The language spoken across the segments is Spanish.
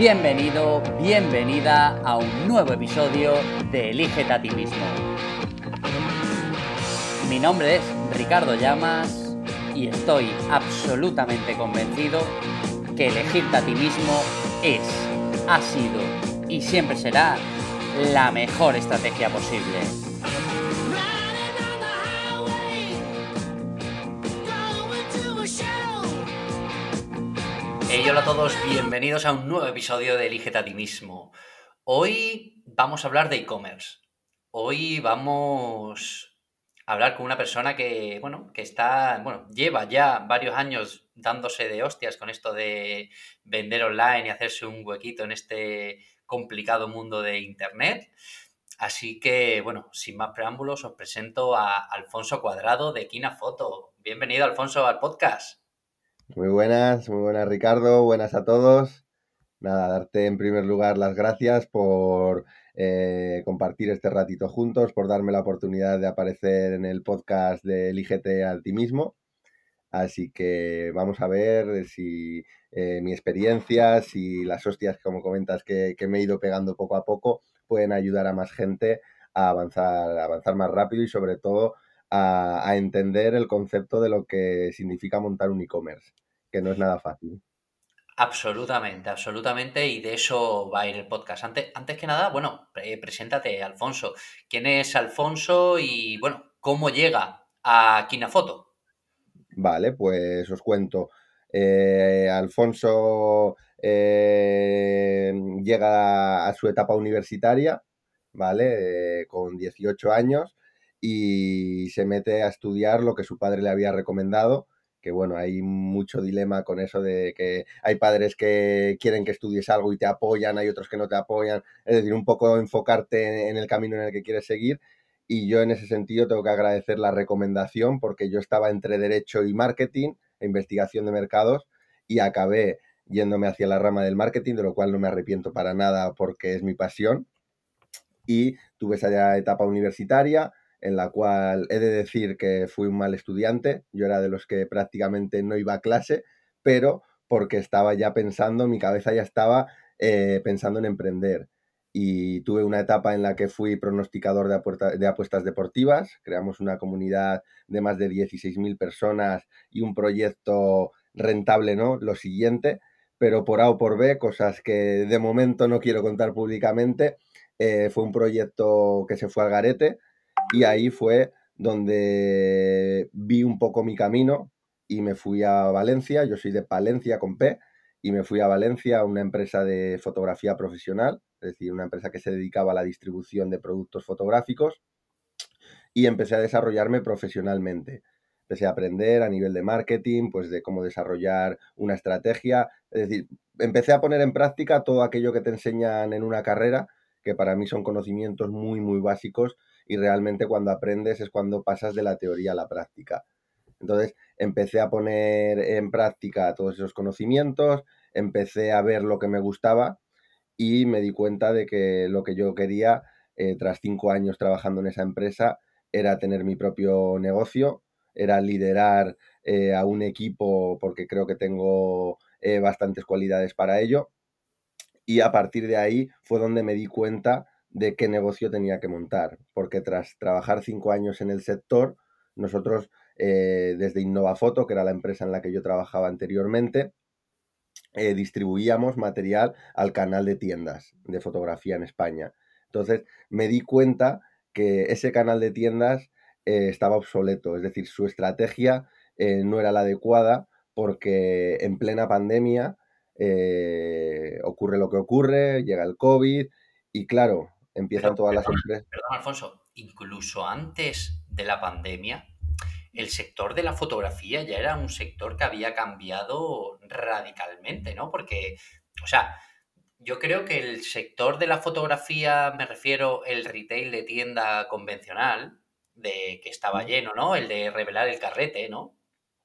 Bienvenido, bienvenida a un nuevo episodio de Elígete a ti mismo. Mi nombre es Ricardo Llamas y estoy absolutamente convencido que elegirte a ti mismo es, ha sido y siempre será la mejor estrategia posible. Hola a todos, bienvenidos a un nuevo episodio de Elígete a ti mismo. Hoy vamos a hablar de e-commerce. Hoy vamos a hablar con una persona que, bueno, que está, bueno, lleva ya varios años dándose de hostias con esto de vender online y hacerse un huequito en este complicado mundo de Internet. Así que, bueno, sin más preámbulos, os presento a Alfonso Cuadrado de Kina Foto. Bienvenido, Alfonso, al podcast. Muy buenas, muy buenas Ricardo, buenas a todos. Nada, darte en primer lugar las gracias por eh, compartir este ratito juntos, por darme la oportunidad de aparecer en el podcast de Elígete a ti mismo. Así que vamos a ver si eh, mi experiencia, si las hostias, como comentas, que, me he ido pegando poco a poco, pueden ayudar a más gente a avanzar, a avanzar más rápido y sobre todo a, entender el concepto de lo que significa montar un e-commerce, que no es nada fácil. Absolutamente, absolutamente, y de eso va a ir el podcast. Antes, antes que nada, bueno, preséntate, Alfonso. ¿Quién es Alfonso y, bueno, cómo llega a Kinafoto? Vale, pues os cuento. Eh, Alfonso eh, llega a su etapa universitaria, ¿vale? Eh, con 18 años y se mete a estudiar lo que su padre le había recomendado, que bueno, hay mucho dilema con eso de que hay padres que quieren que estudies algo y te apoyan, hay otros que no te apoyan, es decir, un poco enfocarte en el camino en el que quieres seguir. Y yo en ese sentido tengo que agradecer la recomendación porque yo estaba entre derecho y marketing e investigación de mercados y acabé yéndome hacia la rama del marketing, de lo cual no me arrepiento para nada porque es mi pasión. Y tuve esa etapa universitaria, en la cual he de decir que fui un mal estudiante, yo era de los que prácticamente no iba a clase, pero porque estaba ya pensando, mi cabeza ya estaba eh, pensando en emprender. Y tuve una etapa en la que fui pronosticador de, de apuestas deportivas, creamos una comunidad de más de 16.000 personas y un proyecto rentable, ¿no? Lo siguiente, pero por A o por B, cosas que de momento no quiero contar públicamente, eh, fue un proyecto que se fue al garete, y ahí fue donde vi un poco mi camino y me fui a Valencia, yo soy de Palencia con P, y me fui a Valencia a una empresa de fotografía profesional, es decir, una empresa que se dedicaba a la distribución de productos fotográficos, y empecé a desarrollarme profesionalmente. Empecé a aprender a nivel de marketing, pues de cómo desarrollar una estrategia, es decir, empecé a poner en práctica todo aquello que te enseñan en una carrera, que para mí son conocimientos muy, muy básicos y realmente cuando aprendes es cuando pasas de la teoría a la práctica. Entonces empecé a poner en práctica todos esos conocimientos, empecé a ver lo que me gustaba y me di cuenta de que lo que yo quería, eh, tras cinco años trabajando en esa empresa, era tener mi propio negocio, era liderar eh, a un equipo porque creo que tengo eh, bastantes cualidades para ello. Y a partir de ahí fue donde me di cuenta de qué negocio tenía que montar, porque tras trabajar cinco años en el sector, nosotros eh, desde Innovafoto, que era la empresa en la que yo trabajaba anteriormente, eh, distribuíamos material al canal de tiendas de fotografía en España. Entonces me di cuenta que ese canal de tiendas eh, estaba obsoleto, es decir, su estrategia no era la adecuada porque en plena pandemia ocurre lo que ocurre, llega el COVID y claro, empiezan todas las empresas. Perdón, Alfonso, incluso antes de la pandemia, el sector de la fotografía ya era un sector que había cambiado radicalmente, ¿no? Porque, o sea, yo creo que el sector de la fotografía, me refiero el retail de tienda convencional, de que estaba lleno, ¿no? El de revelar el carrete, ¿no?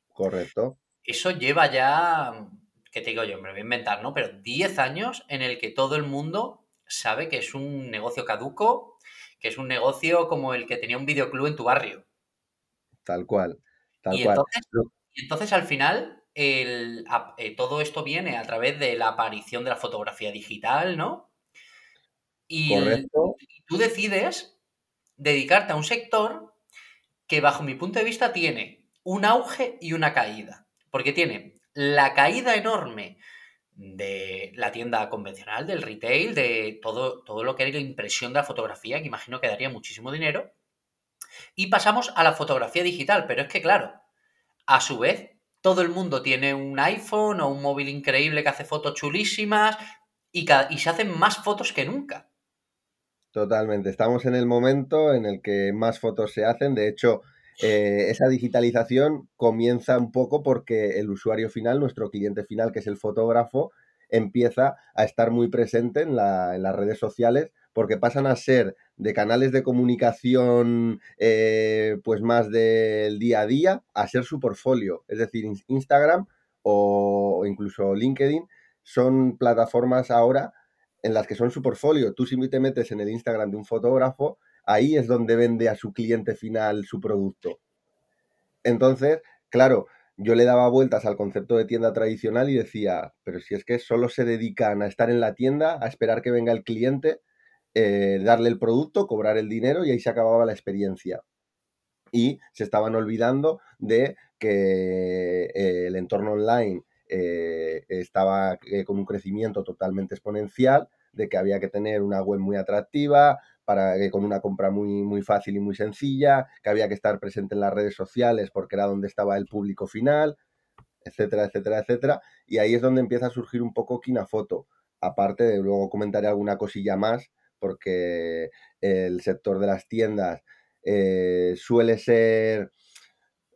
Correcto. Eso lleva ya, ¿qué te digo yo? Me lo voy a inventar, ¿no? Pero 10 años en el que todo el mundo sabe que es un negocio caduco, que es un negocio como el que tenía un videoclub en tu barrio. Tal cual, tal y cual. Entonces, y entonces al final, el, eh, todo esto viene a través de la aparición de la fotografía digital, ¿no? Y tú decides dedicarte a un sector que bajo mi punto de vista tiene un auge y una caída. Porque tiene la caída enorme de la tienda convencional, del retail, de todo, todo lo que era la impresión de la fotografía, que imagino que daría muchísimo dinero. Y pasamos a la fotografía digital, pero es que claro, a su vez, todo el mundo tiene un iPhone o un móvil increíble que hace fotos chulísimas y, y se hacen más fotos que nunca. Totalmente. Estamos en el momento en el que más fotos se hacen. De hecho, eh, esa digitalización comienza un poco porque el usuario final, nuestro cliente final, que es el fotógrafo, empieza a estar muy presente en, las redes sociales porque pasan a ser de canales de comunicación eh, pues más del día a día a ser su portfolio. Es decir, Instagram o incluso LinkedIn son plataformas ahora en las que son su portfolio. Tú si te metes en el Instagram de un fotógrafo, ahí es donde vende a su cliente final su producto. Entonces, claro, yo le daba vueltas al concepto de tienda tradicional y decía, pero si es que solo se dedican a estar en la tienda, a esperar que venga el cliente, eh, darle el producto, cobrar el dinero y ahí se acababa la experiencia. Y se estaban olvidando de que eh, el entorno online eh, estaba con un crecimiento totalmente exponencial, de que había que tener una web muy atractiva, para que con una compra muy, muy fácil y muy sencilla, que había que estar presente en las redes sociales porque era donde estaba el público final, etcétera, etcétera, etcétera. Y ahí es donde empieza a surgir un poco Kinafoto. Aparte de luego comentaré alguna cosilla más, porque el sector de las tiendas eh, suele ser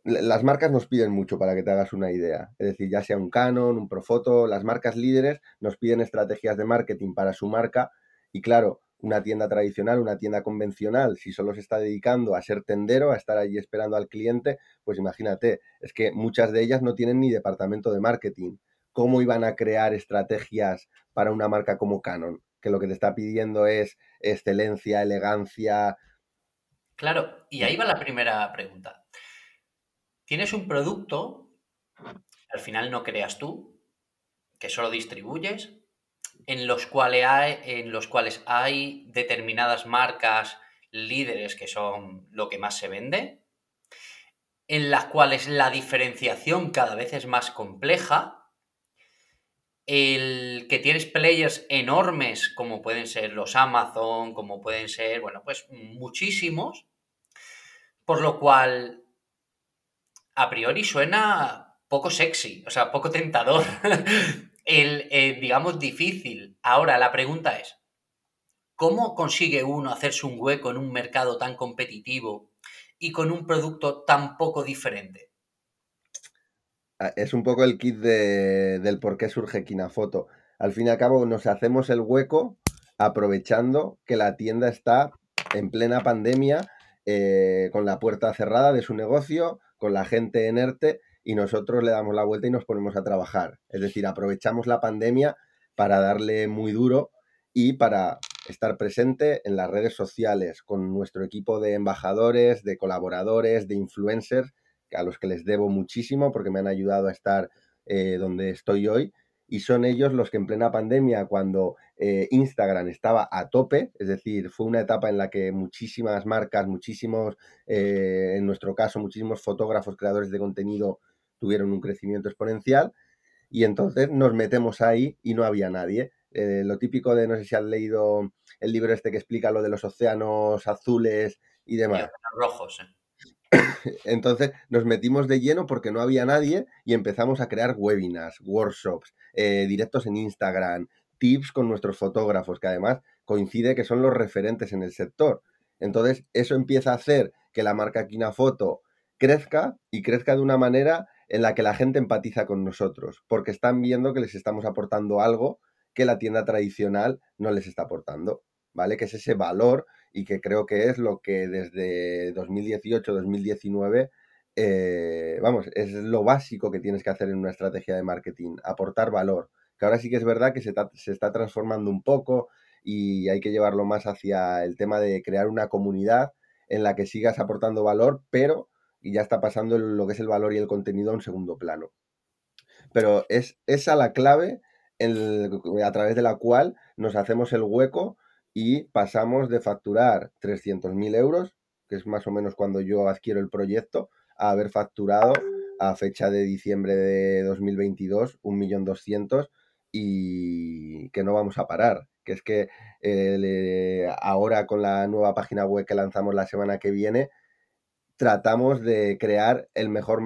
las marcas nos piden mucho para que te hagas una idea. Es decir, ya sea un Canon, un Profoto, las marcas líderes nos piden estrategias de marketing para su marca y claro, una tienda tradicional, una tienda convencional, si solo se está dedicando a ser tendero, a estar allí esperando al cliente, pues imagínate, es que muchas de ellas no tienen ni departamento de marketing. ¿Cómo iban a crear estrategias para una marca como Canon? Que lo que te está pidiendo es excelencia, elegancia. Claro, y ahí va la primera pregunta tienes un producto, al final no creas tú, que solo distribuyes, en los, cuales hay, en los cuales hay determinadas marcas líderes que son lo que más se vende, en las cuales la diferenciación cada vez es más compleja, el que tienes players enormes como pueden ser los Amazon, como pueden ser, bueno, pues muchísimos, por lo cual a priori suena poco sexy, o sea, poco tentador. el, eh, digamos, difícil. Ahora, la pregunta es, ¿cómo consigue uno hacerse un hueco en un mercado tan competitivo y con un producto tan poco diferente? Ah, es un poco el kit del por qué surge Kinafoto. Al fin y al cabo, nos hacemos el hueco aprovechando que la tienda está en plena pandemia, eh, con la puerta cerrada de su negocio, con la gente en ERTE y nosotros le damos la vuelta y nos ponemos a trabajar. Es decir, aprovechamos la pandemia para darle muy duro y para estar presente en las redes sociales con nuestro equipo de embajadores, de colaboradores, de influencers, a los que les debo muchísimo porque me han ayudado a estar eh, donde estoy hoy y son ellos los que en plena pandemia, cuando eh, Instagram estaba a tope, es decir, fue una etapa en la que muchísimas marcas, muchísimos, eh, en nuestro caso, muchísimos fotógrafos, creadores de contenido tuvieron un crecimiento exponencial y entonces nos metemos ahí y no había nadie. Eh, lo típico de, no sé si has leído el libro este que explica lo de los océanos azules y demás. rojos, Entonces nos metimos de lleno porque no había nadie y empezamos a crear webinars, workshops, eh, directos en Instagram, tips con nuestros fotógrafos, que además coincide que son los referentes en el sector. Entonces eso empieza a hacer que la marca Kinafoto crezca y crezca de una manera en la que la gente empatiza con nosotros, porque están viendo que les estamos aportando algo que la tienda tradicional no les está aportando, ¿vale? Que es ese valor y que creo que es lo que desde 2018-2019, eh, vamos, es lo básico que tienes que hacer en una estrategia de marketing, aportar valor. Que ahora sí que es verdad que se, se está transformando un poco y hay que llevarlo más hacia el tema de crear una comunidad en la que sigas aportando valor, pero ya está pasando lo que es el valor y el contenido a un segundo plano. pero es esa la clave a través de la cual nos hacemos el hueco y pasamos de facturar 300.000 euros, que es más o menos cuando yo adquiero el proyecto, a haber facturado a fecha de diciembre de 2022 1.200.000 y que no vamos a parar. Que es que eh, ahora con la nueva página web que lanzamos la semana que viene, tratamos de crear el mejor,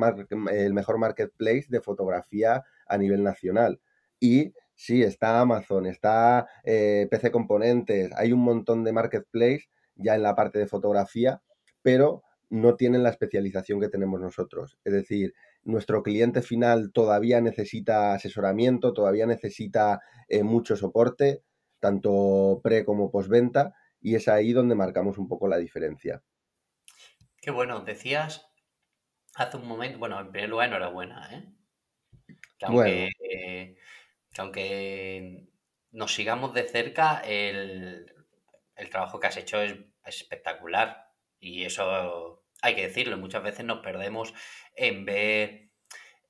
el mejor marketplace de fotografía a nivel nacional. Y sí, está Amazon, está eh, PC Componentes, hay un montón de marketplace ya en la parte de fotografía, pero no tienen la especialización que tenemos nosotros. Es decir, nuestro cliente final todavía necesita asesoramiento, todavía necesita eh, mucho soporte, tanto pre como postventa, y es ahí donde marcamos un poco la diferencia. Qué bueno, decías hace un momento, bueno, en primer lugar, enhorabuena, ¿eh? aunque, eh, aunque nos sigamos de cerca, el, trabajo que has hecho es espectacular. Y eso hay que decirlo, muchas veces nos perdemos en ver,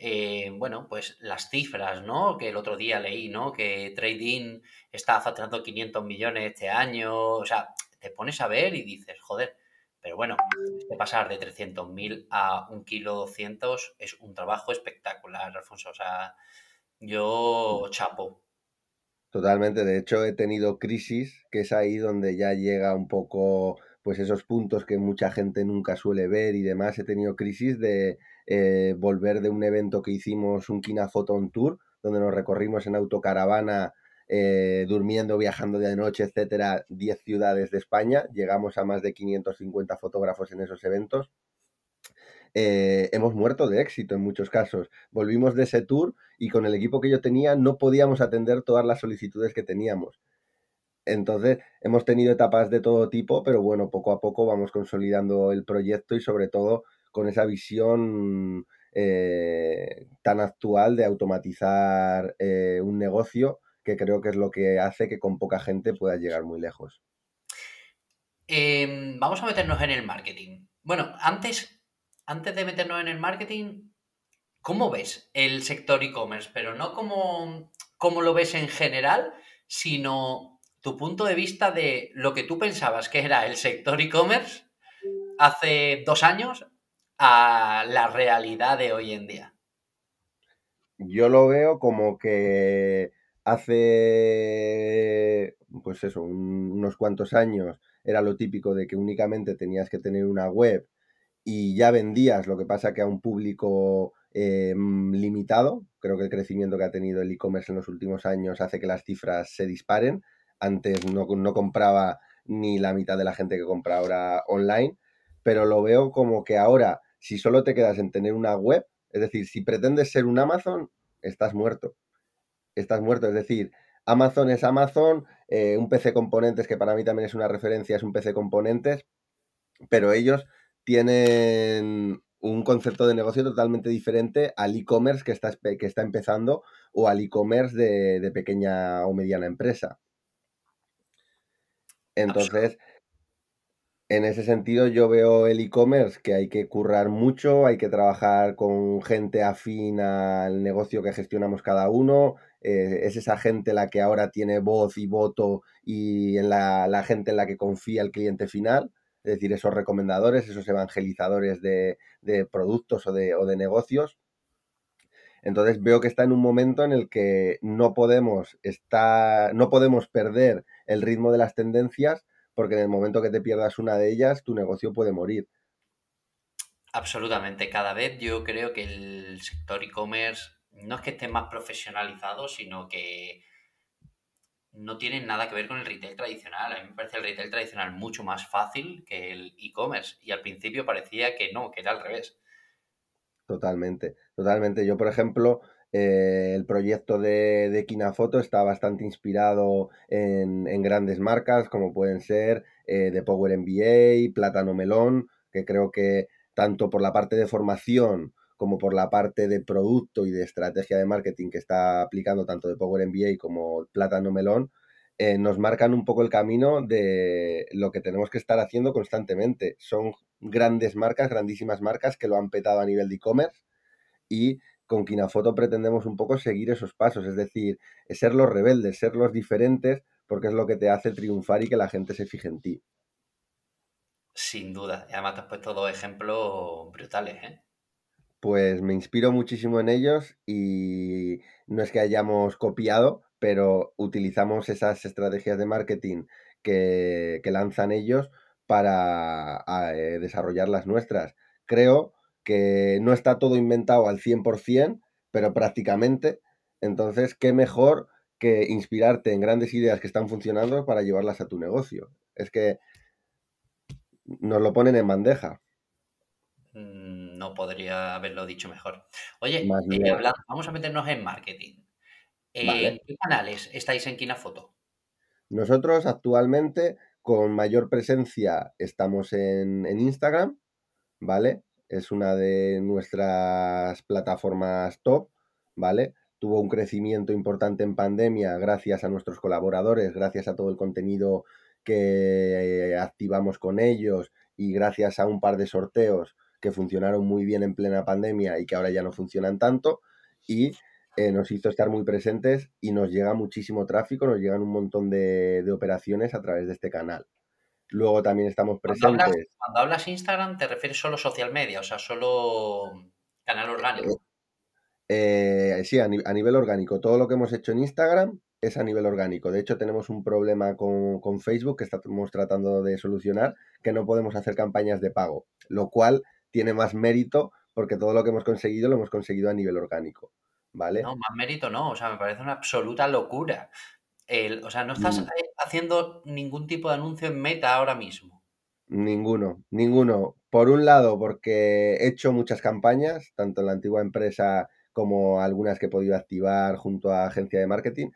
eh, bueno, pues las cifras, ¿no? Que el otro día leí, ¿no? Que Trading está facturando 500 millones este año, o sea, te pones a ver y dices, joder, pero bueno, pasar de 300.000 a un kilo 200 es un trabajo espectacular, Alfonso, o sea, yo chapo. Totalmente, de hecho he tenido crisis, que es ahí donde ya llega un poco pues esos puntos que mucha gente nunca suele ver y demás. He tenido crisis de eh, volver de un evento que hicimos, un Kina Photon Tour, donde nos recorrimos en autocaravana, eh, durmiendo, viajando de noche, etcétera, 10 ciudades de España. Llegamos a más de 550 fotógrafos en esos eventos. Eh, hemos muerto de éxito en muchos casos. Volvimos de ese tour y con el equipo que yo tenía no podíamos atender todas las solicitudes que teníamos. Entonces, hemos tenido etapas de todo tipo, pero bueno, poco a poco vamos consolidando el proyecto y sobre todo con esa visión eh, tan actual de automatizar un negocio, que creo que es lo que hace que con poca gente pueda llegar muy lejos. Em, vamos a meternos en el marketing. Bueno, antes, antes de meternos en el marketing, ¿cómo ves el sector e-commerce? Pero no como, como lo ves en general, sino tu punto de vista de lo que tú pensabas que era el sector e-commerce hace dos años a la realidad de hoy en día. Yo lo veo como que hace, pues eso, unos cuantos años era lo típico de que únicamente tenías que tener una web y ya vendías, lo que pasa que a un público eh, limitado. Creo que el crecimiento que ha tenido el e-commerce en los últimos años hace que las cifras se disparen antes no, compraba ni la mitad de la gente que compra ahora online, pero lo veo como que ahora, si solo te quedas en tener una web, es decir, si pretendes ser un Amazon, estás muerto. Estás muerto, es decir, Amazon es Amazon, eh, un PC Componentes, que para mí también es una referencia, es un PC Componentes, pero ellos tienen un concepto de negocio totalmente diferente al e-commerce que está, que está empezando o al e-commerce de pequeña o mediana empresa. Entonces, en ese sentido yo veo el e-commerce que hay que currar mucho, hay que trabajar con gente afín al negocio que gestionamos cada uno, eh, es esa gente la que ahora tiene voz y voto y en la, gente en la que confía el cliente final, es decir, esos recomendadores, esos evangelizadores de, productos o de, o de negocios. Entonces veo que está en un momento en el que no podemos estar, no podemos perder el ritmo de las tendencias, porque en el momento que te pierdas una de ellas, tu negocio puede morir. Absolutamente. Cada vez yo creo que el sector e-commerce no es que esté más profesionalizado, sino que no tiene nada que ver con el retail tradicional. A mí me parece el retail tradicional mucho más fácil que el e-commerce. Y al principio parecía que no, que era al revés. Totalmente, totalmente. Yo, por ejemplo, eh, el proyecto de, de Kinafoto está bastante inspirado en, grandes marcas como pueden ser eh, The Power MBA, Plátano Melón, que creo que tanto por la parte de formación como por la parte de producto y de estrategia de marketing que está aplicando tanto de Power MBA como Plátano Melón, eh, nos marcan un poco el camino de lo que tenemos que estar haciendo constantemente. Son grandes marcas, grandísimas marcas que lo han petado a nivel de e-commerce y con Kinafoto pretendemos un poco seguir esos pasos, es decir, ser los rebeldes, ser los diferentes, porque es lo que te hace triunfar y que la gente se fije en ti. Sin duda. Y además te has puesto dos ejemplos brutales, ¿eh? Pues me inspiro muchísimo en ellos y no es que hayamos copiado, pero utilizamos esas estrategias de marketing que, lanzan ellos para eh, desarrollar las nuestras. Creo que no está todo inventado al 100%, pero prácticamente. Entonces, ¿qué mejor que inspirarte en grandes ideas que están funcionando para llevarlas a tu negocio? Es que nos lo ponen en bandeja. Mm, no podría haberlo dicho mejor. Oye, eh, vamos a meternos en marketing. ¿En qué canales estáis en Kinafoto? Nosotros actualmente con mayor presencia estamos en, en Instagram, ¿vale? Es una de nuestras plataformas top, ¿vale? Tuvo un crecimiento importante en pandemia gracias a nuestros colaboradores, gracias a todo el contenido que eh, activamos con ellos y gracias a un par de sorteos que funcionaron muy bien en plena pandemia y que ahora ya no funcionan tanto y eh, nos hizo estar muy presentes y nos llega muchísimo tráfico, nos llegan un montón de, operaciones a través de este canal. Luego también estamos presentes. Cuando hablas, Instagram, ¿te refieres solo social media? O sea, solo canal orgánico. Eh, sí, a, nivel orgánico. Todo lo que hemos hecho en Instagram es a nivel orgánico. De hecho, tenemos un problema con, con, Facebook que estamos tratando de solucionar, que no podemos hacer campañas de pago, lo cual tiene más mérito porque todo lo que hemos conseguido lo hemos conseguido a nivel orgánico, ¿vale? No, más mérito no, o sea, me parece una absoluta locura. o sea, no estás mm. haciendo ningún tipo de anuncio en meta ahora mismo. Ninguno, ninguno. Por un lado, porque he hecho muchas campañas, tanto en la antigua empresa como algunas que he podido activar junto a agencia de marketing,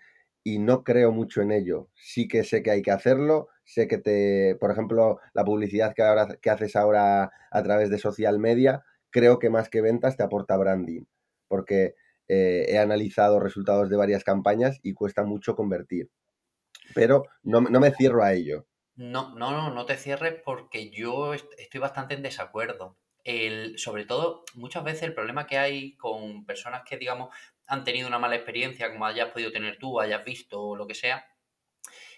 y no creo mucho en ello. Sí que sé que hay que hacerlo, sé que te, por ejemplo, la publicidad que, ahora, que haces ahora a través de social media, creo que más que ventas te aporta branding, porque eh, he analizado resultados de varias campañas y cuesta mucho convertir. Pero no, me cierro a ello. No, no, no, no te cierres porque yo estoy bastante en desacuerdo. El, sobre todo, muchas veces el problema que hay con personas que, digamos, han tenido una mala experiencia, como hayas podido tener tú, hayas visto o lo que sea,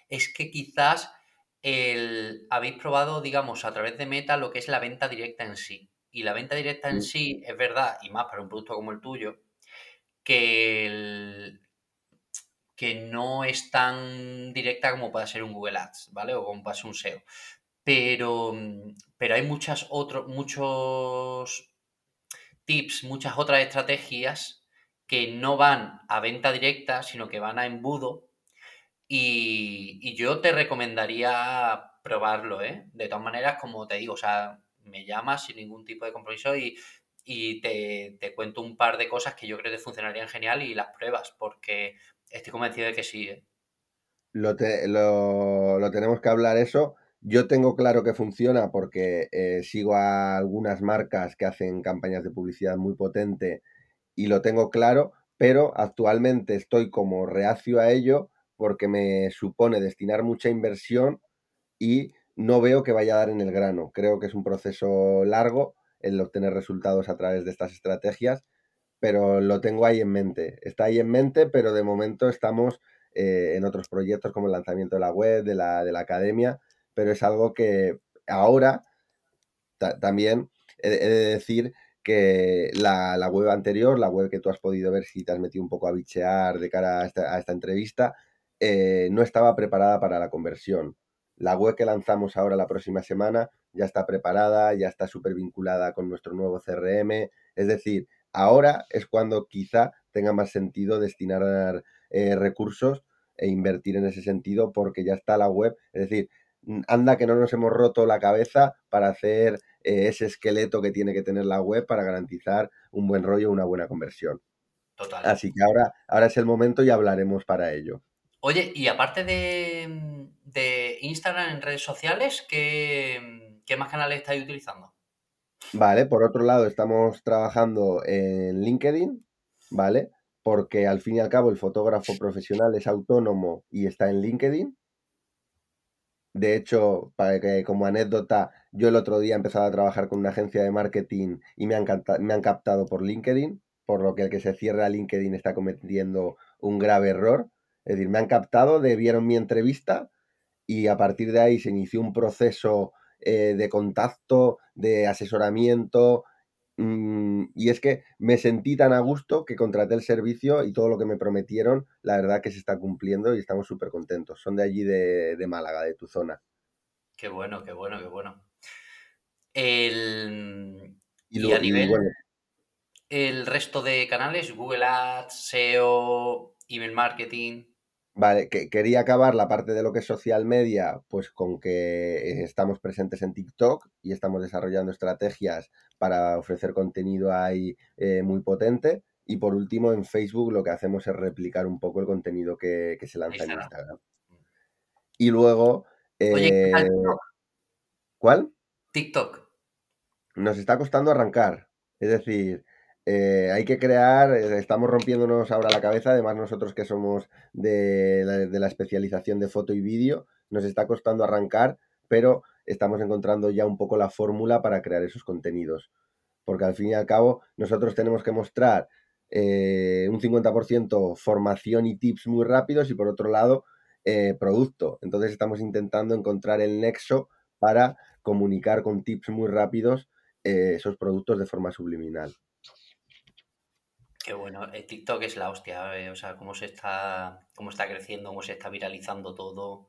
es que quizás el, habéis probado, digamos, a través de Meta lo que es la venta directa en sí. Y la venta directa en mm. sí es verdad, y más para un producto como el tuyo, que, que no es tan directa como puede ser un Google Ads, ¿vale? O como puede ser un SEO. Pero, pero hay muchas otros, muchos tips, muchas otras estrategias que no van a venta directa, sino que van a embudo y, yo te recomendaría probarlo, ¿eh? De todas maneras, como te digo, o sea, me llamas sin ningún tipo de compromiso y, te, cuento un par de cosas que yo creo que funcionarían genial y las pruebas, porque estoy convencido de que sí. ¿eh? Lo, lo, tenemos que hablar eso. Yo tengo claro que funciona porque eh, sigo a algunas marcas que hacen campañas de publicidad muy potente y lo tengo claro, pero actualmente estoy como reacio a ello porque me supone destinar mucha inversión y no veo que vaya a dar en el grano. Creo que es un proceso largo el obtener resultados a través de estas estrategias, pero lo tengo ahí en mente. Está ahí en mente, pero de momento estamos eh, en otros proyectos como el lanzamiento de la web, de la, de la academia, pero es algo que ahora también he, de decir que la, web anterior, la web que tú has podido ver si te has metido un poco a bichear de cara a esta entrevista, eh, no estaba preparada para la conversión. La web que lanzamos ahora la próxima semana ya está preparada, ya está súper vinculada con nuestro nuevo CRM. Es decir, ahora es cuando quizá tenga más sentido destinar eh, recursos e invertir en ese sentido porque ya está la web. Es decir, anda que no nos hemos roto la cabeza para hacer eh, ese esqueleto que tiene que tener la web para garantizar un buen rollo, una buena conversión. Total. Así que ahora, ahora es el momento y hablaremos para ello. Oye, y aparte de, Instagram en redes sociales, ¿qué, más canales estáis utilizando? Vale, por otro lado, estamos trabajando en LinkedIn, ¿vale? Porque al fin y al cabo el fotógrafo profesional es autónomo y está en LinkedIn. De hecho, para que, como anécdota, yo el otro día he empezado a trabajar con una agencia de marketing y me han, me han captado por LinkedIn por lo que el que se cierra LinkedIn está cometiendo un grave error. Es decir, me han captado, vieron mi entrevista y a partir de ahí se inició un proceso eh, de contacto, de asesoramiento, mm, y es que me sentí tan a gusto que contraté el servicio y todo lo que me prometieron, la verdad que se está cumpliendo y estamos súper contentos. Son de allí de, Málaga, de tu zona. Qué bueno, qué bueno, qué bueno. El... Y, a nivel... el resto de canales, Google Ads, SEO, email marketing. Vale, que quería acabar la parte de lo que es social media, pues con que estamos presentes en TikTok y estamos desarrollando estrategias para ofrecer contenido ahí eh, muy potente. Y por último, en Facebook lo que hacemos es replicar un poco el contenido que, se lanza en Instagram. Y luego. Oye, eh, ¿Cuál? TikTok. Nos está costando arrancar. Es decir, eh, hay que crear, eh, estamos rompiéndonos ahora la cabeza, además nosotros que somos de la, especialización de foto y vídeo, nos está costando arrancar, pero estamos encontrando ya un poco la fórmula para crear esos contenidos. Porque al fin y al cabo nosotros tenemos que mostrar eh, un 50% formación y tips muy rápidos y por otro lado producto. Entonces estamos intentando encontrar el nexo para comunicar con tips muy rápidos esos productos de forma subliminal. Qué bueno, el TikTok es la hostia, eh, o sea, cómo se está, cómo está creciendo, cómo se está viralizando todo.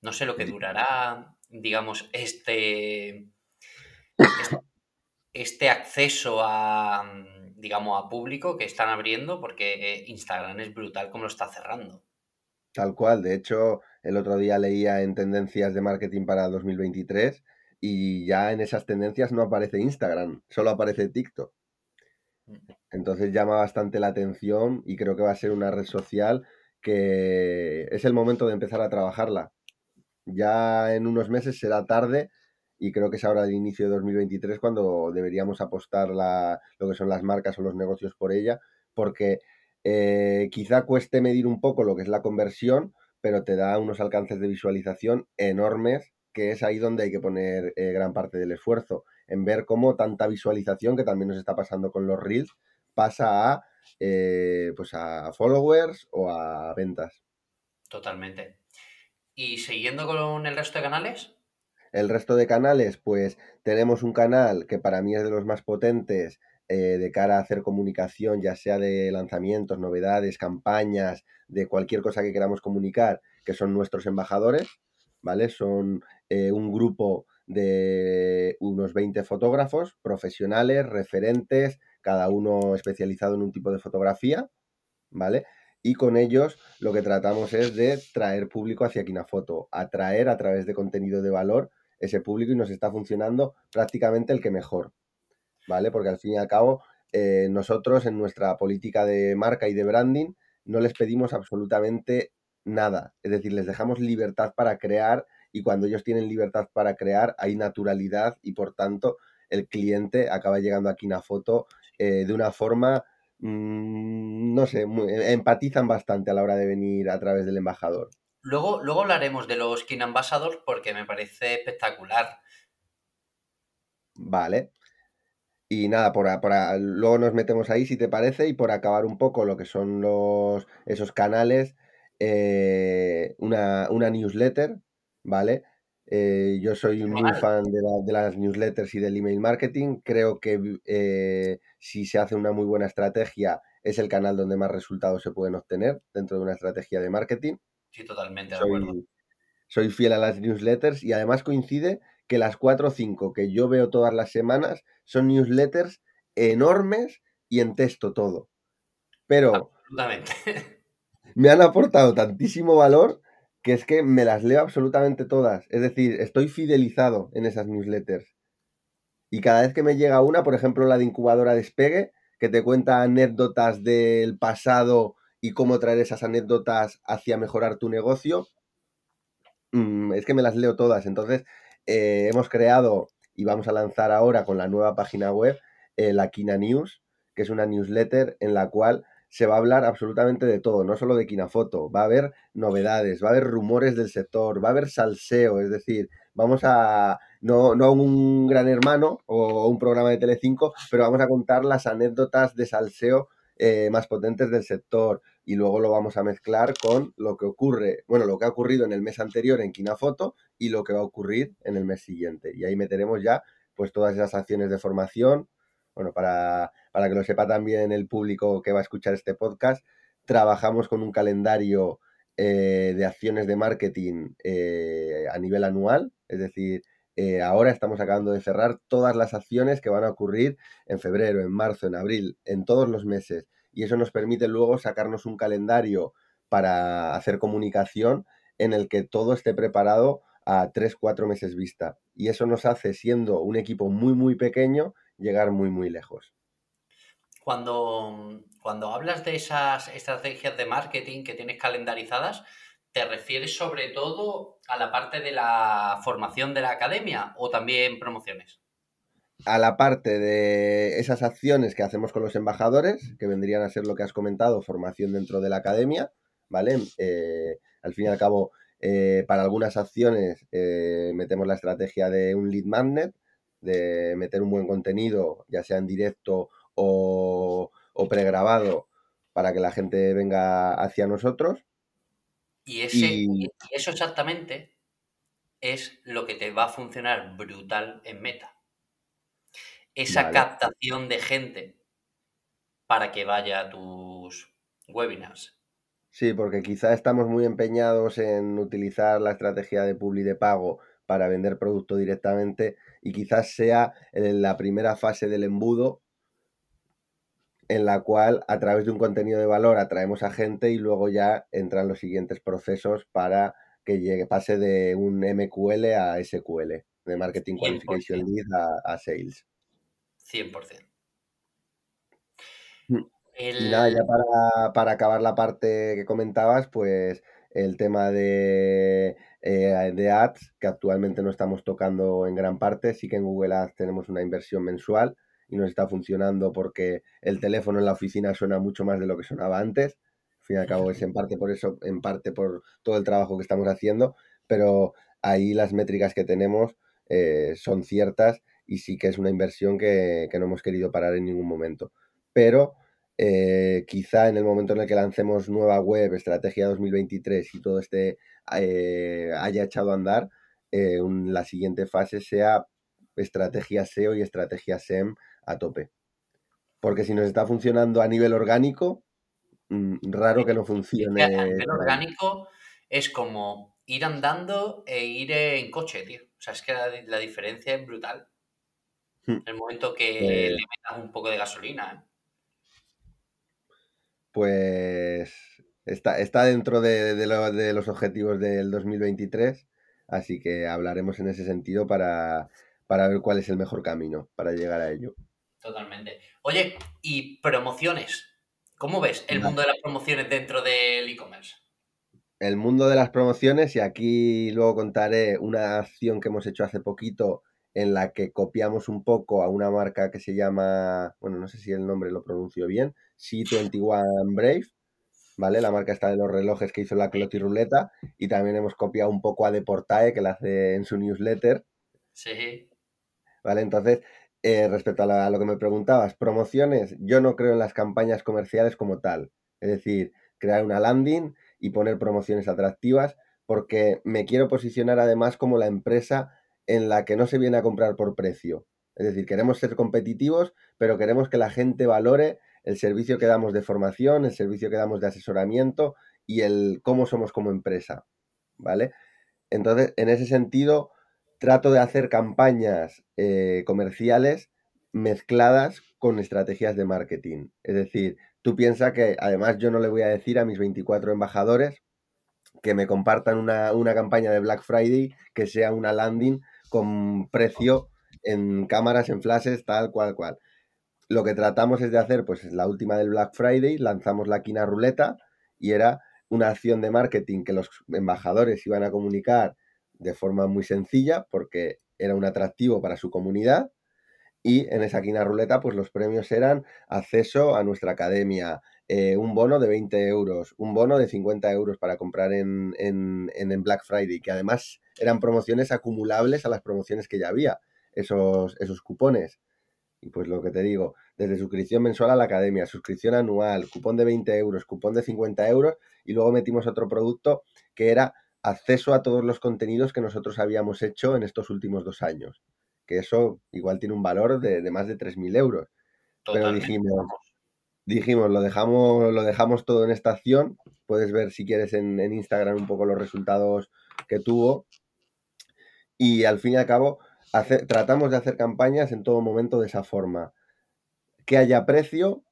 No sé lo que durará, digamos, este, este, acceso a, digamos, a público que están abriendo, porque eh, Instagram es brutal como lo está cerrando. Tal cual, de hecho, el otro día leía en tendencias de marketing para 2023 y ya en esas tendencias no aparece Instagram, solo aparece TikTok. Entonces llama bastante la atención y creo que va a ser una red social que es el momento de empezar a trabajarla. Ya en unos meses será tarde y creo que es ahora el inicio de 2023 cuando deberíamos apostar lo que son las marcas o los negocios por ella, porque eh, quizá cueste medir un poco lo que es la conversión, pero te da unos alcances de visualización enormes, que es ahí donde hay que poner eh, gran parte del esfuerzo, en ver cómo tanta visualización, que también nos está pasando con los reels, pasa a, eh, pues a followers o a ventas. Totalmente. ¿Y siguiendo con el resto de canales? El resto de canales, pues tenemos un canal que para mí es de los más potentes eh, de cara a hacer comunicación, ya sea de lanzamientos, novedades, campañas, de cualquier cosa que queramos comunicar, que son nuestros embajadores, ¿vale? Son eh, un grupo de unos 20 fotógrafos profesionales, referentes, cada uno especializado en un tipo de fotografía, ¿vale? Y con ellos lo que tratamos es de traer público hacia Kinafoto, atraer a través de contenido de valor ese público y nos está funcionando prácticamente el que mejor, ¿vale? Porque al fin y al cabo, eh, nosotros en nuestra política de marca y de branding no les pedimos absolutamente nada, es decir, les dejamos libertad para crear y cuando ellos tienen libertad para crear hay naturalidad y por tanto el cliente acaba llegando a Kinafoto eh, de una forma, mm, no sé, eh, empatizan bastante a la hora de venir a través del embajador. Luego, luego hablaremos de los Kin Ambassadors porque me parece espectacular. Vale. Y nada, por, luego nos metemos ahí si te parece y por acabar un poco lo que son los, esos canales, eh, una, una newsletter, ¿vale? Eh, yo soy un muy fan de, las newsletters y del email marketing. Creo que eh, si se hace una muy buena estrategia, es el canal donde más resultados se pueden obtener dentro de una estrategia de marketing. Sí, totalmente de acuerdo. Soy fiel a las newsletters y además coincide que las 4 o 5 que yo veo todas las semanas son newsletters enormes y en texto todo. Pero me han aportado tantísimo valor que es que me las leo absolutamente todas. Es decir, estoy fidelizado en esas newsletters. Y cada vez que me llega una, por ejemplo, la de incubadora despegue, que te cuenta anécdotas del pasado y cómo traer esas anécdotas hacia mejorar tu negocio, mm, es que me las leo todas. Entonces, eh, hemos creado y vamos a lanzar ahora con la nueva página web eh, la Kina News, que es una newsletter en la cual se va a hablar absolutamente de todo, no solo de Kinafoto, va a haber novedades, va a haber rumores del sector, va a haber salseo, es decir, vamos a no, no un gran hermano o un programa de Telecinco, pero vamos a contar las anécdotas de salseo eh, más potentes del sector y luego lo vamos a mezclar con lo que ocurre, bueno, lo que ha ocurrido en el mes anterior en Kinafoto y lo que va a ocurrir en el mes siguiente. Y ahí meteremos ya pues todas esas acciones de formación, bueno, para, para que lo sepa también el público que va a escuchar este podcast, trabajamos con un calendario eh, de acciones de marketing eh, a nivel anual, es decir, eh, ahora estamos acabando de cerrar todas las acciones que van a ocurrir en febrero, en marzo, en abril, en todos los meses. Y eso nos permite luego sacarnos un calendario para hacer comunicación en el que todo esté preparado a tres, cuatro meses vista. Y eso nos hace, siendo un equipo muy, muy pequeño, llegar muy, muy lejos. Cuando, cuando hablas de esas estrategias de marketing que tienes calendarizadas, ¿te refieres sobre todo a la parte de la formación de la academia o también promociones? A la parte de esas acciones que hacemos con los embajadores, que vendrían a ser lo que has comentado, formación dentro de la academia, ¿vale? Eh, al fin y al cabo, eh, para algunas acciones eh, metemos la estrategia de un lead magnet, de meter un buen contenido, ya sea en directo o, pregrabado, para que la gente venga hacia nosotros. Y, ese, eso exactamente es lo que te va a funcionar brutal en meta. Esa captación de gente para que vaya a tus webinars, Sí, porque quizá estamos muy empeñados en utilizar la estrategia de publi de pago para vender producto directamente y quizás sea en la primera fase del embudo en la cual a través de un contenido de valor atraemos a gente y luego ya entran los siguientes procesos para que llegue, pase de un MQL a SQL, de Marketing Qualification Lead a, a Sales. 100%. Y nada, ya para, acabar la parte que comentabas, pues el tema de, eh, de ads, que actualmente no estamos tocando en gran parte, sí que en Google Ads tenemos una inversión mensual y nos está funcionando porque el teléfono en la oficina suena mucho más de lo que sonaba antes. Al fin y al cabo es en parte por eso, en parte por todo el trabajo que estamos haciendo, pero ahí las métricas que tenemos eh, son ciertas y sí que es una inversión que, que no hemos querido parar en ningún momento. Pero eh, quizá en el momento en el que lancemos nueva web, estrategia 2023 y todo este eh, haya echado a andar, eh, la siguiente fase sea estrategia SEO y estrategia SEM a tope. Porque si nos está funcionando a nivel orgánico, mm, raro que no funcione. A nivel orgánico es como ir andando e ir en coche, tío. O sea, es que la, diferencia es brutal. Hmm. El momento que le metas un poco de gasolina pues está, está dentro de, de, los objetivos del 2023, así que hablaremos en ese sentido para, ver cuál es el mejor camino para llegar a ello. Totalmente. Oye, ¿y promociones? ¿Cómo ves el mundo de las promociones dentro del e-commerce? El mundo de las promociones, y aquí luego contaré una acción que hemos hecho hace poquito en la que copiamos un poco a una marca que se llama, bueno, no sé si el nombre lo pronuncio bien, C21 Brave, ¿vale? La marca está de los relojes que hizo la Cloti Ruleta y también hemos copiado un poco a Deportae que la hace en su newsletter. Sí. ¿Vale? Entonces, eh, respecto a, a, lo que me preguntabas, promociones, yo no creo en las campañas comerciales como tal. Es decir, crear una landing y poner promociones atractivas porque me quiero posicionar además como la empresa en la que no se viene a comprar por precio. Es decir, queremos ser competitivos, pero queremos que la gente valore el servicio que damos de formación, el servicio que damos de asesoramiento y el cómo somos como empresa, ¿vale? Entonces, en ese sentido, trato de hacer campañas eh, comerciales mezcladas con estrategias de marketing. Es decir, tú piensas que además yo no le voy a decir a mis 24 embajadores que me compartan una, una campaña de Black Friday que sea una landing con precio en cámaras, en flashes, tal cual cual lo que tratamos es de hacer, pues la última del Black Friday, lanzamos la quina ruleta y era una acción de marketing que los embajadores iban a comunicar de forma muy sencilla porque era un atractivo para su comunidad y en esa quina ruleta pues los premios eran acceso a nuestra academia, eh, un bono de 20 euros, un bono de 50 euros para comprar en, en, en, Black Friday, que además eran promociones acumulables a las promociones que ya había, esos, esos cupones. Y pues lo que te digo, desde suscripción mensual a la academia, suscripción anual, cupón de 20 euros, cupón de 50 euros, y luego metimos otro producto que era acceso a todos los contenidos que nosotros habíamos hecho en estos últimos dos años. Que eso igual tiene un valor de, de más de 3.000 euros. Pero dijimos, dijimos, lo dejamos, lo dejamos todo en esta acción. Puedes ver si quieres en, en Instagram un poco los resultados que tuvo. Y al fin y al cabo, tratamos de hacer campañas en todo momento de esa forma. Que haya precio,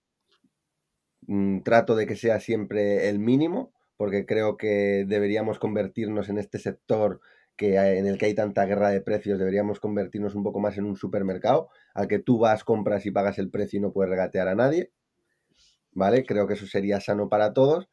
mm, trato de que sea siempre el mínimo, porque creo que deberíamos convertirnos en este sector que en el que hay tanta guerra de precios, deberíamos convertirnos un poco más en un supermercado, al que tú vas, compras y pagas el precio y no puedes regatear a nadie. ¿Vale? Creo que eso sería sano para todos.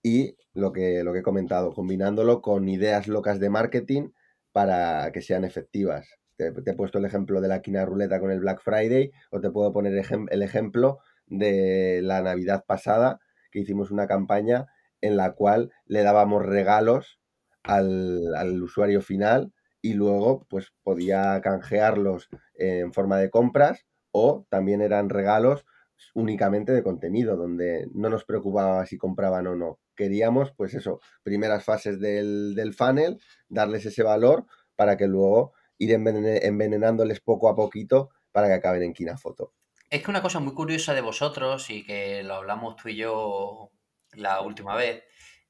Y lo que, lo que he comentado, combinándolo con ideas locas de marketing para que sean efectivas. Te, he puesto el ejemplo de la quina ruleta con el Black Friday o te puedo poner el ejemplo de la Navidad pasada que hicimos una campaña en la cual le dábamos regalos al, al, usuario final y luego pues podía canjearlos en forma de compras o también eran regalos únicamente de contenido, donde no nos preocupaba si compraban o no. Queríamos, pues eso, primeras fases del, del funnel, darles ese valor para que luego ir envenenándoles poco a poquito para que acaben en Kinafoto. Es que una cosa muy curiosa de vosotros y que lo hablamos tú y yo la última vez,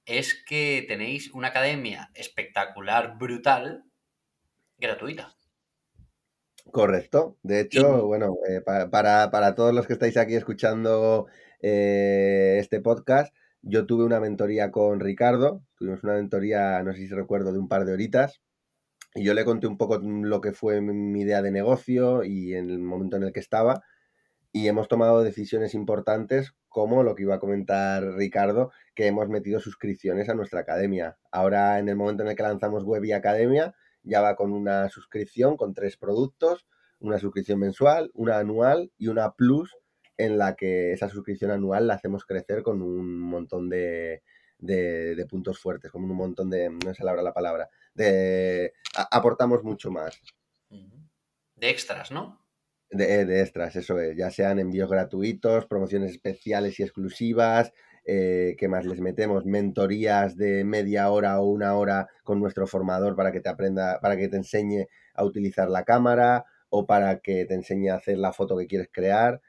es que tenéis una academia espectacular, brutal, gratuita. Correcto. De hecho, bueno, eh, para, para, todos los que estáis aquí escuchando eh, este podcast, yo tuve una mentoría con Ricardo, tuvimos una mentoría, no sé si recuerdo, de un par de horitas, y yo le conté un poco lo que fue mi idea de negocio y en el momento en el que estaba, y hemos tomado decisiones importantes como lo que iba a comentar Ricardo, que hemos metido suscripciones a nuestra academia. Ahora, en el momento en el que lanzamos Web y Academia, ya va con una suscripción con tres productos, una suscripción mensual, una anual y una plus en la que esa suscripción anual la hacemos crecer con un montón de, de, puntos fuertes, con un montón de, no sé la palabra, de, aportamos mucho más. De extras, ¿no? De, de, extras, eso es, ya sean envíos gratuitos, promociones especiales y exclusivas, eh, ¿qué más les metemos? Mentorías de media hora o una hora con nuestro formador para que te aprenda, para que te enseñe a utilizar la cámara o para que te enseñe a hacer la foto que quieres crear.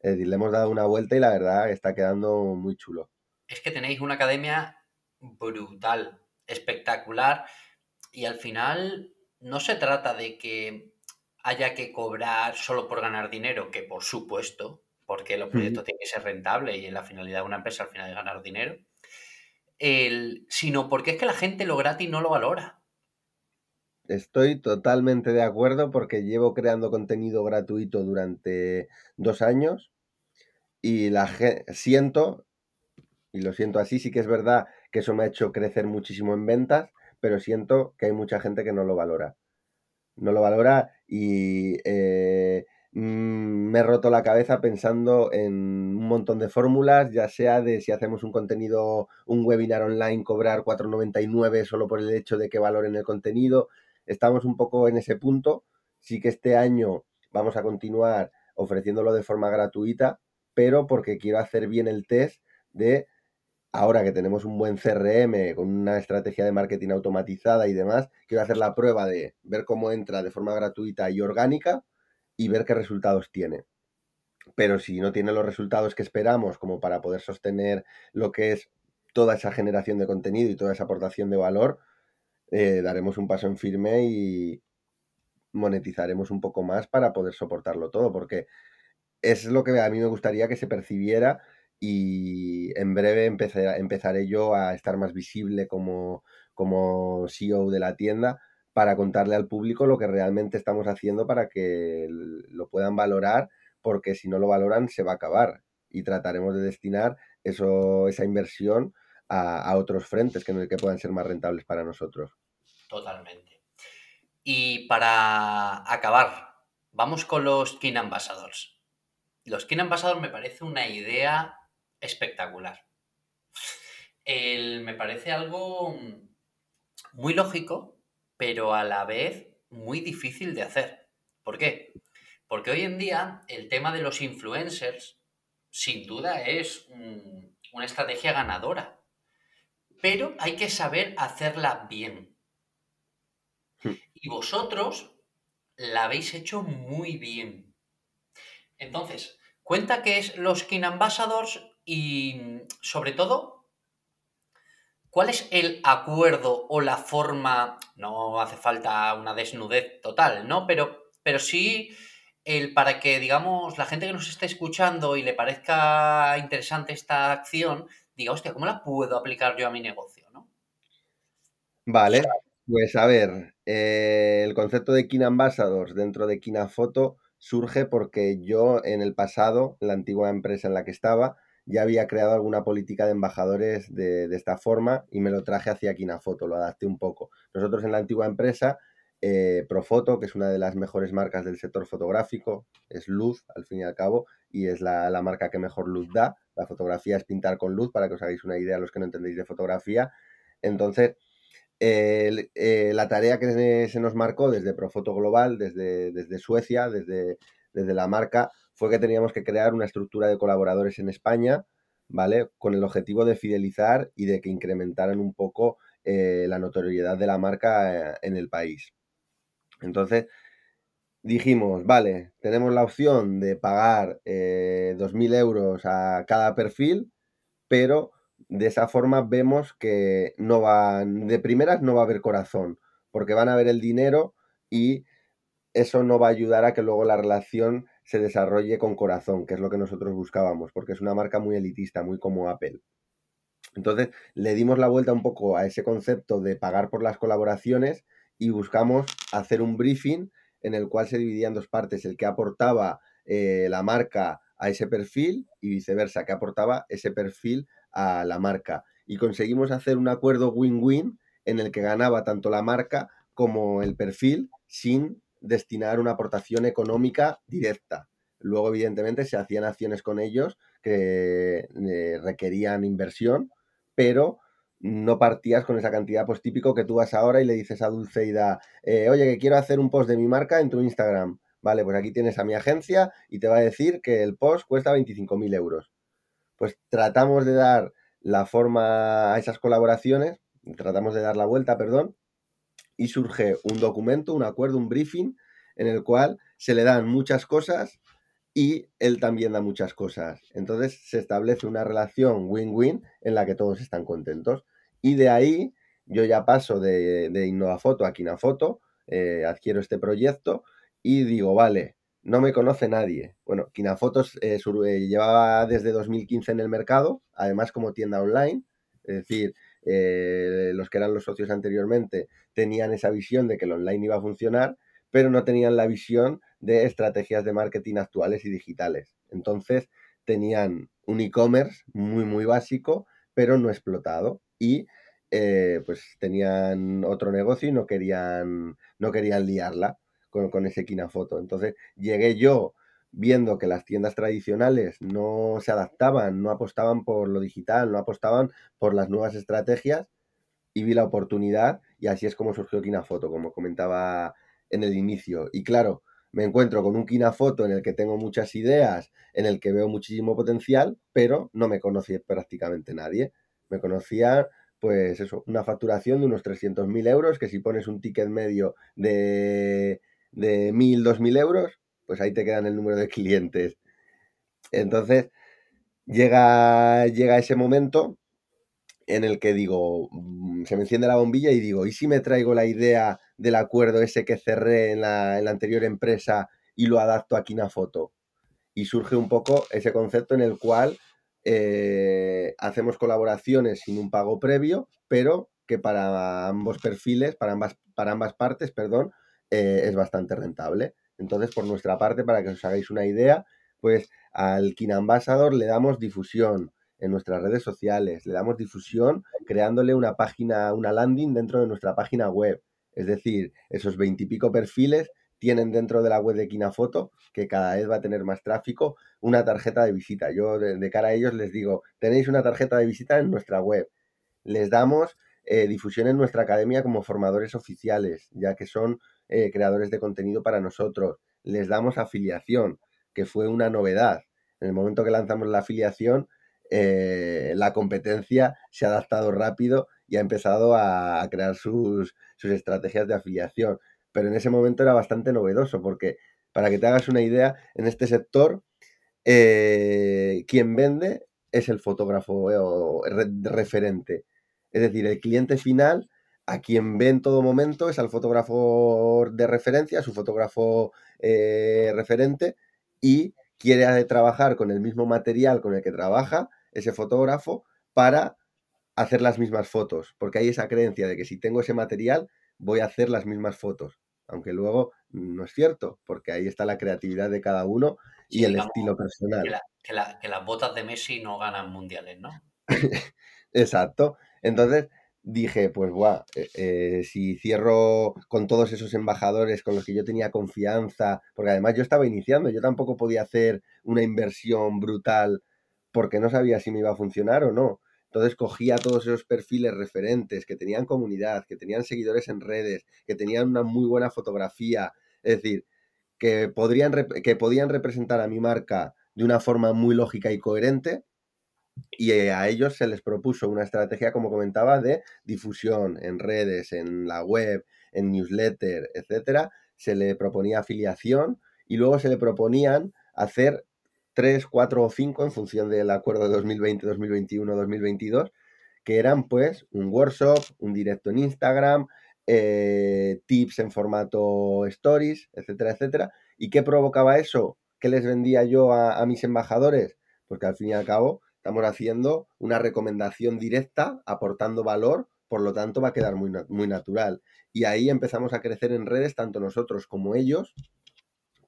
Es decir, le hemos dado una vuelta y la verdad está quedando muy chulo. Es que tenéis una academia brutal, espectacular y al final no se trata de que haya que cobrar solo por ganar dinero, que por supuesto, porque los proyectos tienen que ser rentables y la finalidad de una empresa al final es ganar dinero, el, sino porque es que la gente lo gratis no lo valora. Estoy totalmente de acuerdo porque llevo creando contenido gratuito durante dos años y la siento, y lo siento así, sí que es verdad que eso me ha hecho crecer muchísimo en ventas, pero siento que hay mucha gente que no lo valora. No lo valora y eh, Mm, me he roto la cabeza pensando en un montón de fórmulas, ya sea de si hacemos un contenido, un webinar online, cobrar 4,99 solo por el hecho de que valoren el contenido. Estamos un poco en ese punto. Sí que este año vamos a continuar ofreciéndolo de forma gratuita, pero porque quiero hacer bien el test de ahora que tenemos un buen CRM con una estrategia de marketing automatizada y demás, quiero hacer la prueba de ver cómo entra de forma gratuita y orgánica y ver qué resultados tiene. Pero si no tiene los resultados que esperamos como para poder sostener lo que es toda esa generación de contenido y toda esa aportación de valor, eh, daremos un paso en firme y monetizaremos un poco más para poder soportarlo todo, porque es lo que a mí me gustaría que se percibiera y en breve empezaré yo a estar más visible como, como CEO de la tienda para contarle al público lo que realmente estamos haciendo para que lo puedan valorar, porque si no lo valoran se va a acabar y trataremos de destinar eso, esa inversión a, otros frentes que, que puedan ser más rentables para nosotros. Totalmente. Y para acabar, vamos con los King Ambassadors. Los King Ambassadors me parece una idea espectacular. me parece algo muy lógico, pero a la vez muy difícil de hacer. ¿Por qué? Porque hoy en día el tema de los influencers, sin duda, es una estrategia ganadora. Pero hay que saber hacerla bien. Hmm. Y vosotros la habéis hecho muy bien. Entonces, cuenta qué es los King Ambassadors y, sobre todo, ¿cuál es el acuerdo o la forma? No hace falta una desnudez total, ¿no? Pero, pero sí el para que, digamos, la gente que nos esté escuchando y le parezca interesante esta acción, diga, hostia, ¿cómo la puedo aplicar yo a mi negocio? ¿no? Vale, pues a ver, eh, el concepto de Kina Ambassadors dentro de Kina Foto surge porque yo en el pasado, la antigua empresa en la que estaba, ya había creado alguna política de embajadores de, esta forma y me lo traje hacia Kina Foto, lo adapté un poco. Nosotros en la antigua empresa, eh, Profoto, que es una de las mejores marcas del sector fotográfico, es luz al fin y al cabo, y es la, la marca que mejor luz da. La fotografía es pintar con luz, para que os hagáis una idea los que no entendéis de fotografía. Entonces, eh, la tarea que se nos marcó desde Profoto Global, desde, desde Suecia, desde, desde la marca, fue que teníamos que crear una estructura de colaboradores en España, ¿vale? Con el objetivo de fidelizar y de que incrementaran un poco eh, la notoriedad de la marca eh, en el país. Entonces, dijimos, vale, tenemos la opción de pagar 2.000 euros a cada perfil, pero de esa forma vemos que no va, de primeras no va a haber corazón, porque van a ver el dinero y eso no va a ayudar a que luego la relación se desarrolle con corazón, que es lo que nosotros buscábamos, porque es una marca muy elitista, muy como Apple. Entonces le dimos la vuelta un poco a ese concepto de pagar por las colaboraciones y buscamos hacer un briefing en el cual se dividía en dos partes, el que aportaba eh, la marca a ese perfil y viceversa, que aportaba ese perfil a la marca. Y conseguimos hacer un acuerdo win-win en el que ganaba tanto la marca como el perfil sin destinar una aportación económica directa. Luego, evidentemente, se hacían acciones con ellos que eh, requerían inversión, pero no partías con esa cantidad, pues típico que tú vas ahora y le dices a Dulceida, eh, oye, que quiero hacer un post de mi marca en tu Instagram. Vale, pues aquí tienes a mi agencia y te va a decir que el post cuesta 25.000 euros pues tratamos de dar la forma a esas colaboraciones, tratamos de dar la vuelta, perdón, y surge un documento, un acuerdo, un briefing, en el cual se le dan muchas cosas y él también da muchas cosas. Entonces se establece una relación win-win en la que todos están contentos. Y de ahí yo ya paso de, de InnovaFoto a Kinafoto, eh, adquiero este proyecto y digo, vale, no me conoce nadie. Bueno, Kinafotos eh, eh, llevaba desde 2015 en el mercado, además como tienda online, es decir, eh, los que eran los socios anteriormente tenían esa visión de que el online iba a funcionar, pero no tenían la visión de estrategias de marketing actuales y digitales. Entonces, tenían un e-commerce muy, muy básico, pero no explotado. Y pues tenían otro negocio y no querían, no querían liarla con, ese Kinafoto. Entonces llegué yo viendo que las tiendas tradicionales no se adaptaban, no apostaban por lo digital, no apostaban por las nuevas estrategias y vi la oportunidad y así es como surgió Kinafoto, como comentaba en el inicio. Y claro, me encuentro con un Kinafoto en el que tengo muchas ideas, en el que veo muchísimo potencial, pero no me conocía prácticamente nadie. Me conocía, pues eso, una facturación de unos 300.000 euros, que si pones un ticket medio de de 1.000, 2.000 euros, pues ahí te quedan el número de clientes. Entonces, llega, llega ese momento en el que digo, mm, se me enciende la bombilla y digo, ¿y si me traigo la idea del acuerdo ese que cerré en la, en la anterior empresa y lo adapto aquí en la foto? Y surge un poco ese concepto en el cual eh, hacemos colaboraciones sin un pago previo, pero que para ambos perfiles, para ambas, para ambas partes, perdón, eh, es bastante rentable. Entonces, por nuestra parte, para que os hagáis una idea, pues al Kin Ambassador le damos difusión en nuestras redes sociales, le damos difusión creándole una página, una landing dentro de nuestra página web. Es decir, esos veintipico perfiles tienen dentro de la web de Kinafoto, que cada vez va a tener más tráfico, una tarjeta de visita. Yo de, cara a ellos les digo, tenéis una tarjeta de visita en nuestra web. Les damos eh, difusión en nuestra academia como formadores oficiales, ya que son eh, creadores de contenido para nosotros. Les damos afiliación, que fue una novedad. En el momento que lanzamos la afiliación, eh, la competencia se ha adaptado rápido y ha empezado a, crear sus, estrategias de afiliación. Pero en ese momento era bastante novedoso porque, para que te hagas una idea, en este sector, quien vende es el fotógrafo eh, referente. Es decir, el cliente final a quien ve en todo momento es al fotógrafo de referencia, su fotógrafo referente, y quiere trabajar con el mismo material con el que trabaja ese fotógrafo para hacer las mismas fotos, porque hay esa creencia de que si tengo ese material voy a hacer las mismas fotos, aunque luego no es cierto, porque ahí está la creatividad de cada uno y el estilo personal. Que, las botas de Messi no ganan mundiales, ¿no? Exacto. Entonces dije, pues guau, eh, eh, si cierro con todos esos embajadores con los que yo tenía confianza, porque además yo estaba iniciando, yo tampoco podía hacer una inversión brutal porque no sabía si me iba a funcionar o no. Entonces cogía todos esos perfiles referentes que tenían comunidad, que tenían seguidores en redes, que tenían una muy buena fotografía, es decir, que, podrían, que podían representar a mi marca de una forma muy lógica y coherente. Y a ellos se les propuso una estrategia, como comentaba, de difusión en redes, en la web, en newsletter, etcétera. Se le proponía afiliación y luego se le proponían hacer tres, cuatro o cinco en función del acuerdo de 2020, 2021, 2022, que eran pues un workshop, un directo en Instagram, eh, tips en formato stories, etcétera, etcétera. ¿Y qué provocaba eso? ¿Qué les vendía yo a, mis embajadores? Porque al fin y al cabo estamos haciendo una recomendación directa, aportando valor, por lo tanto va a quedar muy, muy natural. Y ahí empezamos a crecer en redes, tanto nosotros como ellos,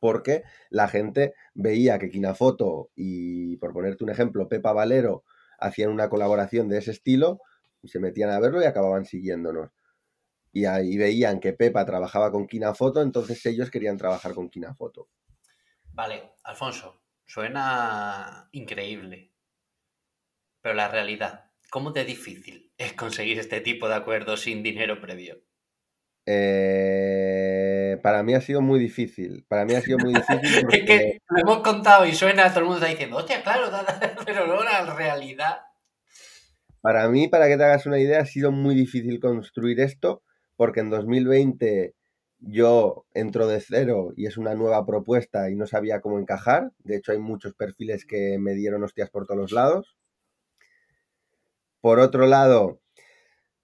porque la gente veía que Kinafoto y, por ponerte un ejemplo, Pepa Valero hacían una colaboración de ese estilo, se metían a verlo y acababan siguiéndonos. Y ahí veían que Pepa trabajaba con Kinafoto, entonces ellos querían trabajar con Kinafoto. Vale, Alfonso, suena increíble. Pero la realidad, ¿cómo de difícil es conseguir este tipo de acuerdos sin dinero previo? Eh, para mí ha sido muy difícil. Para mí ha sido muy difícil. es que lo hemos contado y suena, todo el mundo está diciendo, hostia, claro, pero no la realidad. Para mí, para que te hagas una idea, ha sido muy difícil construir esto, porque en 2020 yo entro de cero y es una nueva propuesta y no sabía cómo encajar. De hecho, hay muchos perfiles que me dieron hostias por todos los lados. Por otro lado,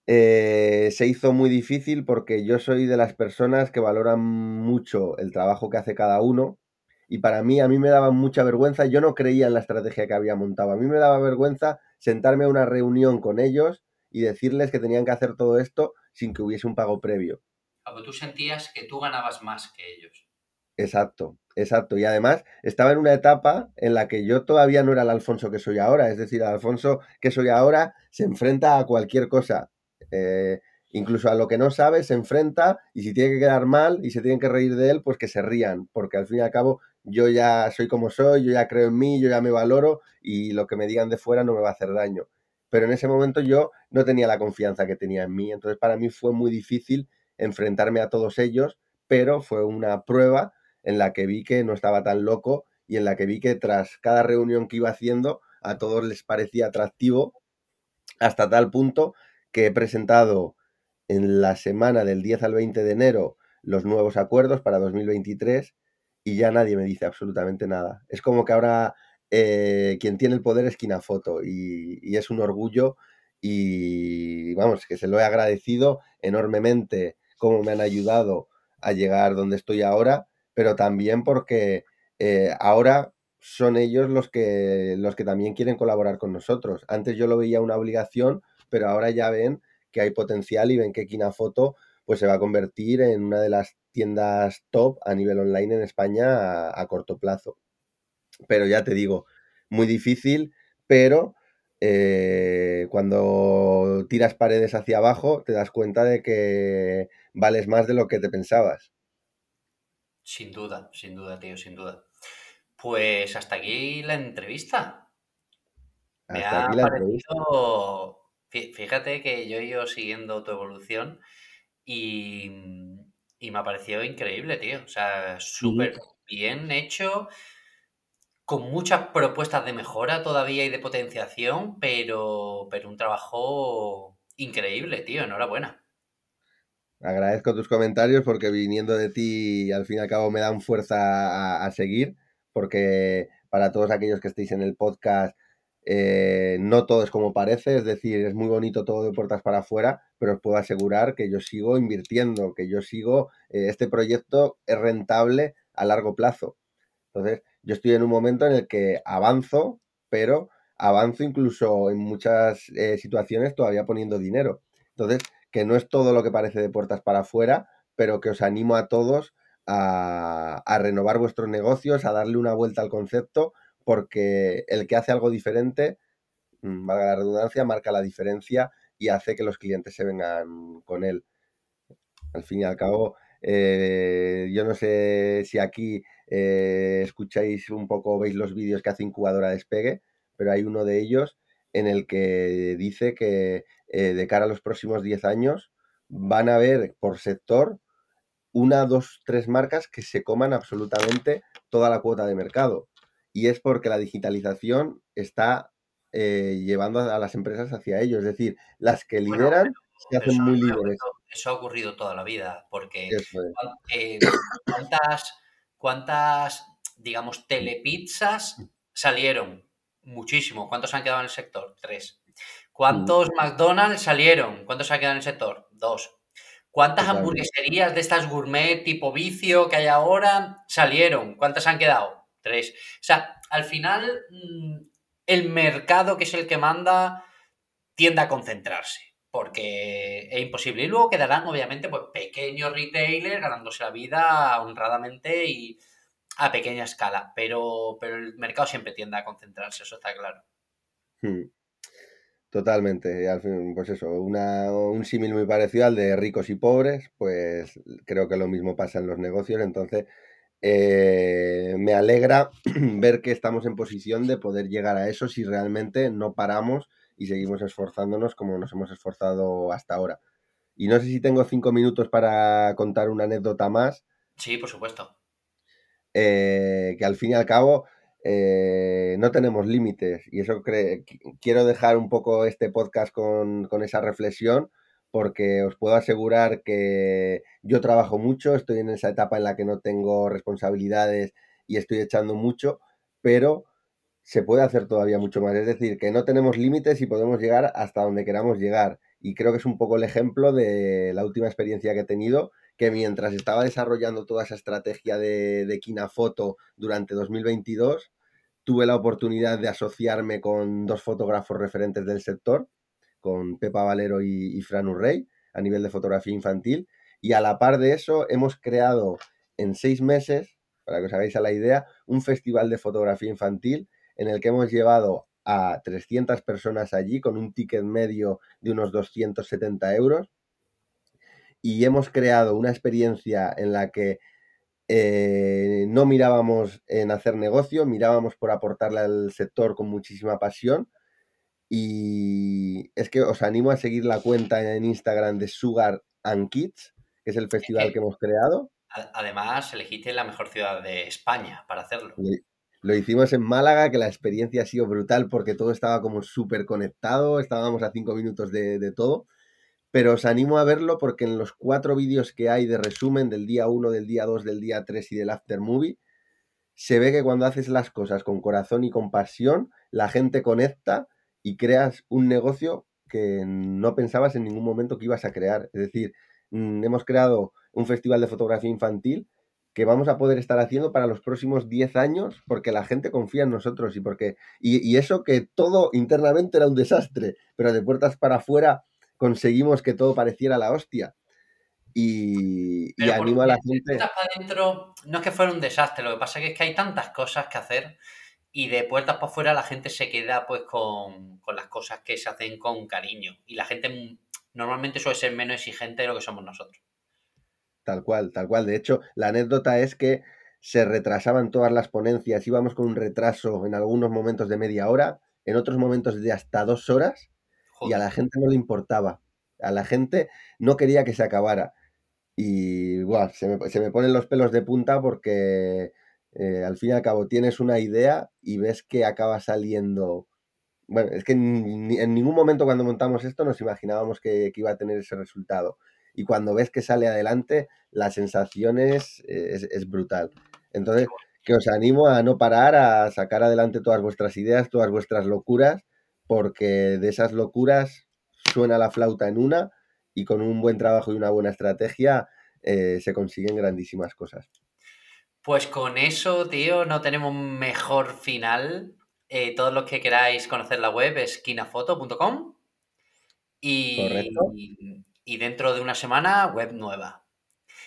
eh, se hizo muy difícil porque yo soy de las personas que valoran mucho el trabajo que hace cada uno y para mí, a mí me daba mucha vergüenza, yo no creía en la estrategia que había montado, a mí me daba vergüenza sentarme a una reunión con ellos y decirles que tenían que hacer todo esto sin que hubiese un pago previo. Pero tú sentías que tú ganabas más que ellos. Exacto, exacto. Y además estaba en una etapa en la que yo todavía no era el Alfonso que soy ahora. Es decir, el Alfonso que soy ahora se enfrenta a cualquier cosa. Eh, incluso a lo que no sabe se enfrenta y si tiene que quedar mal y se tienen que reír de él, pues que se rían, porque al fin y al cabo yo ya soy como soy, yo ya creo en mí, yo ya me valoro y lo que me digan de fuera no me va a hacer daño. Pero en ese momento yo no tenía la confianza que tenía en mí, entonces para mí fue muy difícil enfrentarme a todos ellos, pero fue una prueba en la que vi que no estaba tan loco y en la que vi que tras cada reunión que iba haciendo a todos les parecía atractivo hasta tal punto que he presentado en la semana del 10 al 20 de enero los nuevos acuerdos para 2023 y ya nadie me dice absolutamente nada. Es como que ahora eh, quien tiene el poder es Kinafoto y, y es un orgullo y vamos, que se lo he agradecido enormemente cómo me han ayudado a llegar donde estoy ahora, pero también porque eh, ahora son ellos los que, los que también quieren colaborar con nosotros. Antes yo lo veía una obligación pero ahora ya ven que hay potencial y ven que Kinafoto pues se va a convertir en una de las tiendas top a nivel online en España a, corto plazo. Pero ya te digo, muy difícil, pero eh, cuando tiras paredes hacia abajo te das cuenta de que vales más de lo que te pensabas. Sin duda, sin duda, tío, sin duda. Pues hasta aquí la entrevista. Me Hasta ha aquí la entrevista. parecido. fí- Fíjate que yo he ido siguiendo tu evolución y, y me ha parecido increíble, tío. O sea, súper bien hecho, con muchas propuestas de mejora todavía y de potenciación, pero, pero un trabajo increíble, tío. Enhorabuena. Agradezco tus comentarios porque viniendo de ti, al fin y al cabo, me dan fuerza a, a seguir, porque para todos aquellos que estéis en el podcast, eh, no todo es como parece, es decir, es muy bonito todo de puertas para afuera, pero os puedo asegurar que yo sigo invirtiendo, que yo sigo, eh, este proyecto es rentable a largo plazo. Entonces, yo estoy en un momento en el que avanzo, pero avanzo incluso en muchas eh, situaciones todavía poniendo dinero. Entonces, que no es todo lo que parece de puertas para afuera, pero que os animo a todos a, renovar vuestros negocios, a darle una vuelta al concepto, porque el que hace algo diferente, mm, valga la redundancia, marca la diferencia y hace que los clientes se vengan con él. Al fin y al cabo, eh, yo no sé si aquí eh, escucháis un poco, veis los vídeos que hace Incubadora Despegue, pero hay uno de ellos en el que dice que eh, de cara a los próximos 10 años van a haber por sector una, dos, tres marcas que se coman absolutamente toda la cuota de mercado. Y es porque la digitalización está eh, llevando a las empresas hacia ello. Es decir, las que Bueno, lideran se hacen eso, muy líderes. ocurrido, eso ha ocurrido toda la vida, porque es. eh, ¿cuántas, cuántas, digamos, telepizzas salieron? Muchísimo. ¿Cuántos han quedado en el sector? Tres. Mm, ¿Cuántos McDonald's salieron? ¿Cuántos han quedado en el sector? Dos. ¿Cuántas totalmente. hamburgueserías de estas gourmet tipo vicio que hay ahora salieron? ¿Cuántas han quedado? Tres. O sea, al final, mm, el mercado que es el que manda tiende a concentrarse, porque es imposible. Y luego quedarán, obviamente, pues pequeños retailers ganándose la vida honradamente y a pequeña escala, pero, pero el mercado siempre tiende a concentrarse, eso está claro. Mm, Totalmente. Y al fin, pues eso, una, un símil muy parecido al de ricos y pobres, pues creo que lo mismo pasa en los negocios. Entonces, eh, me alegra ver que estamos en posición de poder llegar a eso si realmente no paramos y seguimos esforzándonos como nos hemos esforzado hasta ahora. Y no sé si tengo cinco minutos para contar una anécdota más, Sí, por supuesto. eh, que al fin y al cabo eh, no tenemos límites. Y eso quiero dejar un poco este podcast con, con esa reflexión, porque os puedo asegurar que yo trabajo mucho, estoy en esa etapa en la que no tengo responsabilidades y estoy echando mucho, pero se puede hacer todavía mucho más. Es decir, que no tenemos límites y podemos llegar hasta donde queramos llegar. Y creo que es un poco el ejemplo de la última experiencia que he tenido, que mientras estaba desarrollando toda esa estrategia de, de Kinafoto durante 2022, tuve la oportunidad de asociarme con dos fotógrafos referentes del sector, con Pepa Valero y, Fran Urrey, a nivel de fotografía infantil. Y a la par de eso, hemos creado en seis meses, para que os hagáis a la idea, un festival de fotografía infantil en el que hemos llevado a 300 personas allí con un ticket medio de unos 270 euros y hemos creado una experiencia en la que eh, no mirábamos en hacer negocio, mirábamos por aportarle al sector con muchísima pasión y es que os animo a seguir la cuenta en Instagram de Sugar and Kids, que es el Es festival que hemos creado. además, elegiste la mejor ciudad de España para hacerlo. Lo, lo hicimos en Málaga, que la experiencia ha sido brutal porque todo estaba como súper conectado, estábamos a cinco minutos de, de todo. Pero os animo a verlo porque en los cuatro vídeos que hay de resumen del día 1, del día 2, del día 3 y del after movie, se ve que cuando haces las cosas con corazón y con pasión, la gente conecta y creas un negocio que no pensabas en ningún momento que ibas a crear. Es decir, mm, hemos creado un festival de fotografía infantil que vamos a poder estar haciendo para los próximos 10 años porque la gente confía en nosotros y porque y, y eso que todo internamente era un desastre, pero de puertas para afuera conseguimos que todo pareciera la hostia. Y, y animo a la de gente. puertas para adentro no es que fuera un desastre, lo que pasa es que hay tantas cosas que hacer y de puertas para afuera la gente se queda pues con, con las cosas que se hacen con cariño y la gente normalmente suele ser menos exigente de lo que somos nosotros. Tal cual, tal cual. De hecho, la anécdota es que se retrasaban todas las ponencias, íbamos con un retraso en algunos momentos de media hora, en otros momentos de hasta dos horas, y a la gente no le importaba. A la gente no quería que se acabara. Y buah, se, me, se me ponen los pelos de punta porque eh, al fin y al cabo tienes una idea y ves que acaba saliendo. Bueno, es que en, en ningún momento cuando montamos esto nos imaginábamos que, que, iba a tener ese resultado. Y cuando ves que sale adelante, la sensación es, es, es brutal. Entonces, que os animo a no parar, a sacar adelante todas vuestras ideas, todas vuestras locuras, porque de esas locuras suena la flauta en una y con un buen trabajo y una buena estrategia eh, se consiguen grandísimas cosas. Pues con eso, tío, no tenemos mejor final. Eh, todos los que queráis conocer la web es kinafoto.com y, y dentro de una semana web nueva.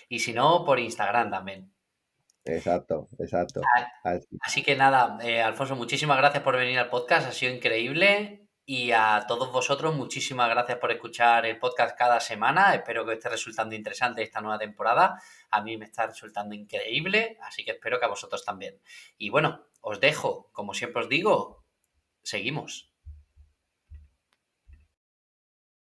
Y si no, por Instagram también. Exacto, exacto. Así, Así que nada, eh, Alfonso, muchísimas gracias por venir al podcast, ha sido increíble. Y a todos vosotros, muchísimas gracias por escuchar el podcast cada semana. Espero que os esté resultando interesante esta nueva temporada. A mí me está resultando increíble, así que espero que a vosotros también. Y bueno, os dejo, como siempre os digo, seguimos.